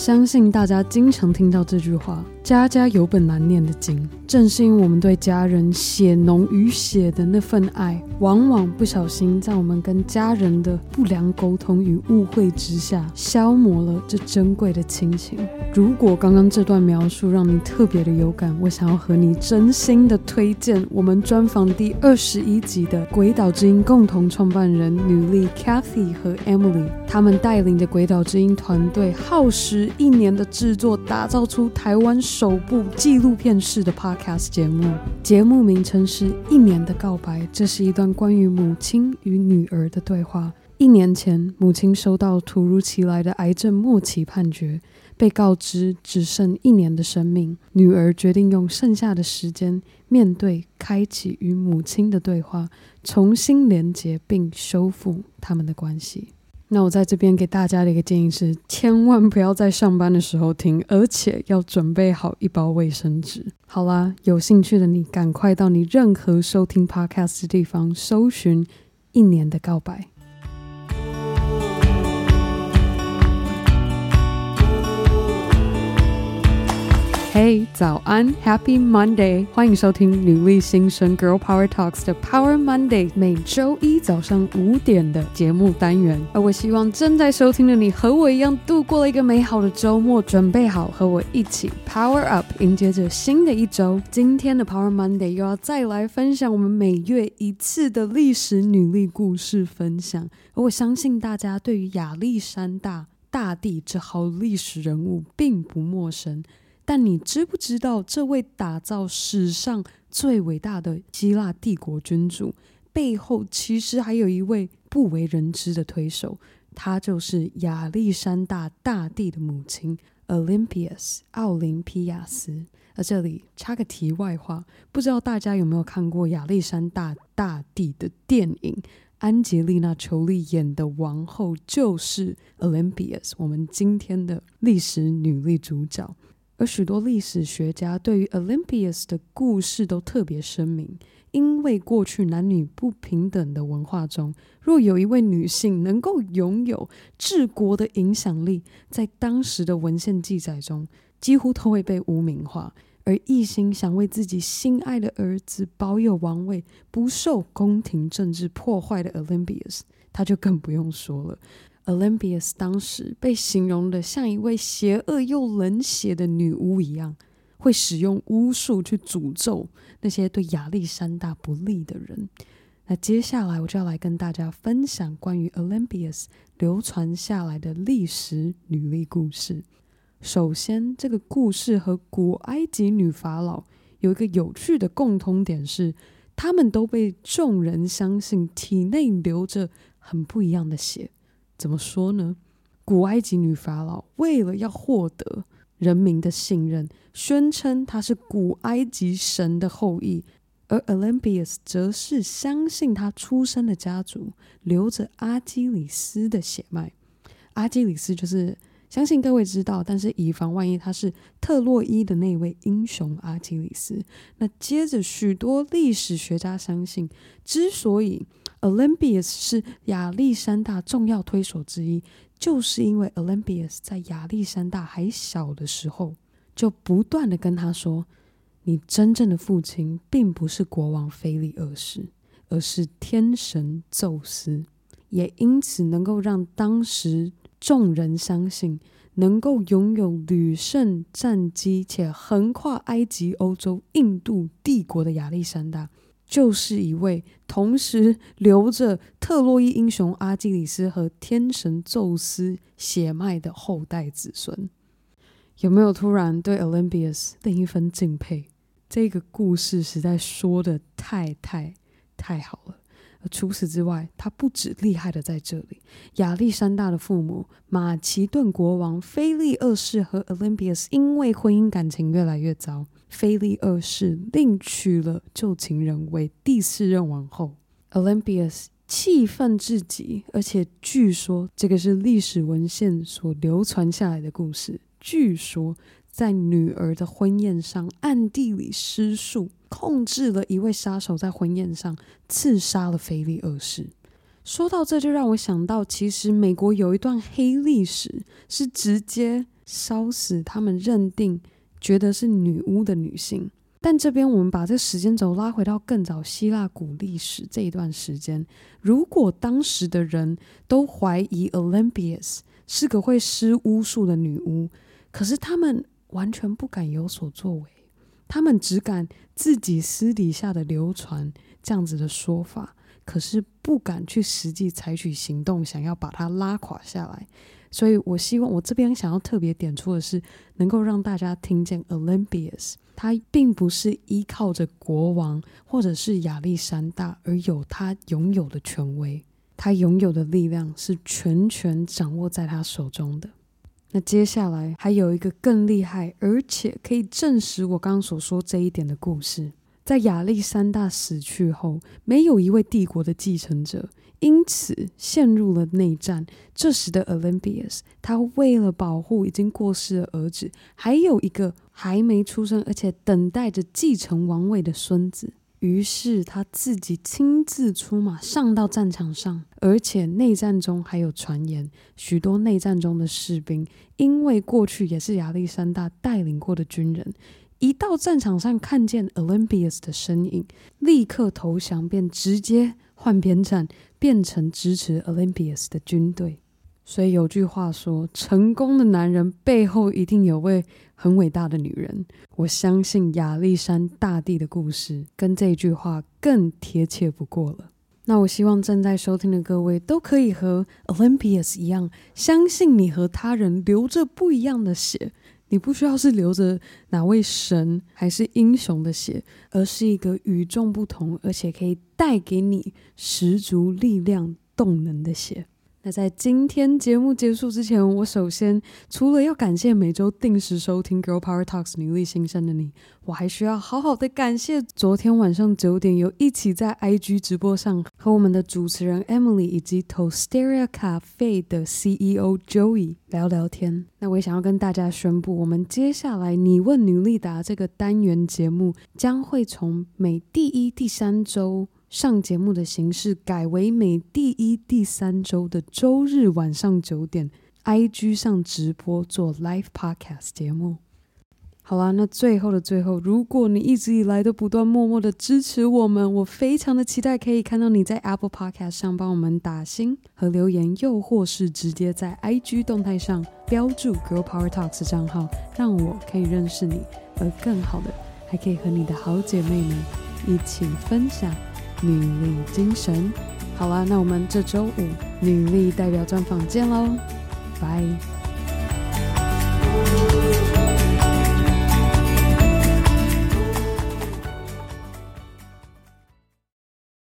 相信大家经常听到这句话：“家家有本难念的经。”正是因为我们对家人血浓于血的那份爱，往往不小心在我们跟家人的不良沟通与误会之下，消磨了这珍贵的亲情。如果刚刚这段描述让你特别的有感，我想要和你真心的推荐我们专访第二十一集的鬼岛之音共同创办人女力 Cathy 和 Emily，他们带领着鬼岛之音团队，耗时一年的制作，打造出台湾首部纪录片式的 Podcast 节目。节目名称是《一年的告白》，这是一段关于母亲与女儿的对话。一年前，母亲收到突如其来的癌症末期判决，被告知只剩一年的生命。女儿决定用剩下的时间面对、开启与母亲的对话，重新连接并修复他们的关系。那我在这边给大家的一个建议是，千万不要在上班的时候听，而且要准备好一包卫生纸。好啦，有兴趣的你赶快到你任何收听 Podcast 的地方搜寻《一年的告白》。嘿，早安，Happy Monday！欢迎收听女力新生 Girl Power Talks 的 Power Monday，每周一早上五点的节目单元。而我希望正在收听的你和我一样度过了一个美好的周末，准备好和我一起 Power Up，迎接着新的一周。今天的 Power Monday 又要再来分享我们每月一次的历史女力故事分享。而我相信大家对于亚历山大大帝这号历史人物并不陌生。但你知不知道，这位打造史上最伟大的希腊帝国君主背后，其实还有一位不为人知的推手，他就是亚历山大大帝的母亲 Olympias 奥林匹亚斯。而这里插个题外话，不知道大家有没有看过亚历山大大帝的电影？安吉丽娜·裘丽演的王后就是 Olympias，我们今天的历史女力主角。而许多历史学家对于 Olympias 的故事都特别声明，因为过去男女不平等的文化中，若有一位女性能够拥有治国的影响力，在当时的文献记载中，几乎都会被污名化。而一心想为自己心爱的儿子保有王位，不受宫廷政治破坏的 Olympias，他就更不用说了。Olympias 当时被形容的像一位邪恶又冷血的女巫一样，会使用巫术去诅咒那些对亚历山大不利的人。那接下来我就要来跟大家分享关于 Olympias 流传下来的历史女力故事。首先，这个故事和古埃及女法老有一个有趣的共通点是，她们都被众人相信体内流着很不一样的血。怎么说呢？古埃及女法老为了要获得人民的信任，宣称她是古埃及神的后裔，而 Olympias 则是相信她出生的家族流着阿基里斯的血脉。阿基里斯就是相信各位知道，但是以防万一，他是特洛伊的那位英雄阿基里斯。那接着，许多历史学家相信，之所以 Olympias 是亚历山大重要推手之一，就是因为 Olympias 在亚历山大还小的时候，就不断的跟他说：“你真正的父亲并不是国王菲利二世，而是天神宙斯。”也因此能够让当时众人相信，能够拥有屡胜战绩且横跨埃及、欧洲、印度帝国的亚历山大。就是一位同时留着特洛伊英雄阿基里斯和天神宙斯血脉的后代子孙，有没有突然对 Olympias 另一份敬佩？这个故事实在说的太太太好了。除此之外，他不止厉害的在这里。亚历山大的父母马其顿国王菲利二世和 Olympias 因为婚姻感情越来越糟，菲利二世另娶了旧情人为第四任王后。Olympias 气愤至极，而且据说这个是历史文献所流传下来的故事。据说。在女儿的婚宴上，暗地里施术，控制了一位杀手，在婚宴上刺杀了菲利二世。说到这就让我想到，其实美国有一段黑历史，是直接烧死他们认定觉得是女巫的女性。但这边我们把这时间轴拉回到更早希腊古历史这一段时间，如果当时的人都怀疑 Olympias 是个会施巫术的女巫，可是他们完全不敢有所作为，他们只敢自己私底下的流传这样子的说法，可是不敢去实际采取行动，想要把它拉垮下来。所以我希望我这边想要特别点出的是，能够让大家听见 Olympias。他并不是依靠着国王或者是亚历山大而有他拥有的权威，他拥有的力量是全权掌握在他手中的。那接下来还有一个更厉害，而且可以证实我刚刚所说这一点的故事。在亚历山大死去后，没有一位帝国的继承者。因此陷入了内战。这时的 Olympias，他为了保护已经过世的儿子，还有一个还没出生而且等待着继承王位的孙子，于是他自己亲自出马上到战场上。而且内战中还有传言，许多内战中的士兵因为过去也是亚历山大带领过的军人，一到战场上看见 Olympias 的身影，立刻投降，便直接换边站。变成支持 Olympias 的军队，所以有句话说：成功的男人背后一定有位很伟大的女人。我相信亚历山大帝的故事跟这句话更贴切不过了。那我希望正在收听的各位都可以和 Olympias 一样，相信你和他人流着不一样的血。你不需要是流着哪位神还是英雄的血，而是一个与众不同，而且可以带给你十足力量、动能的血。那在今天节目结束之前，我首先除了要感谢每周定时收听《Girl Power Talks》女力新生的你，我还需要好好的感谢昨天晚上九点有一起在 IG 直播上和我们的主持人 Emily 以及 Toasteria Cafe 的 CEO Joey 聊聊天。那我也想要跟大家宣布，我们接下来你问女力答这个单元节目将会从每第一、第三周。上节目的形式改为每第一、第三周的周日晚上九点，IG 上直播做 Live Podcast 节目。好啦，那最后的最后，如果你一直以来都不断默默的支持我们，我非常的期待可以看到你在 Apple Podcast 上帮我们打星和留言，又或是直接在 IG 动态上标注 Girl Power Talks 账号，让我可以认识你，而更好的，还可以和你的好姐妹们一起分享。女力精神，好啦，那我们这周五女力代表专访见喽，拜。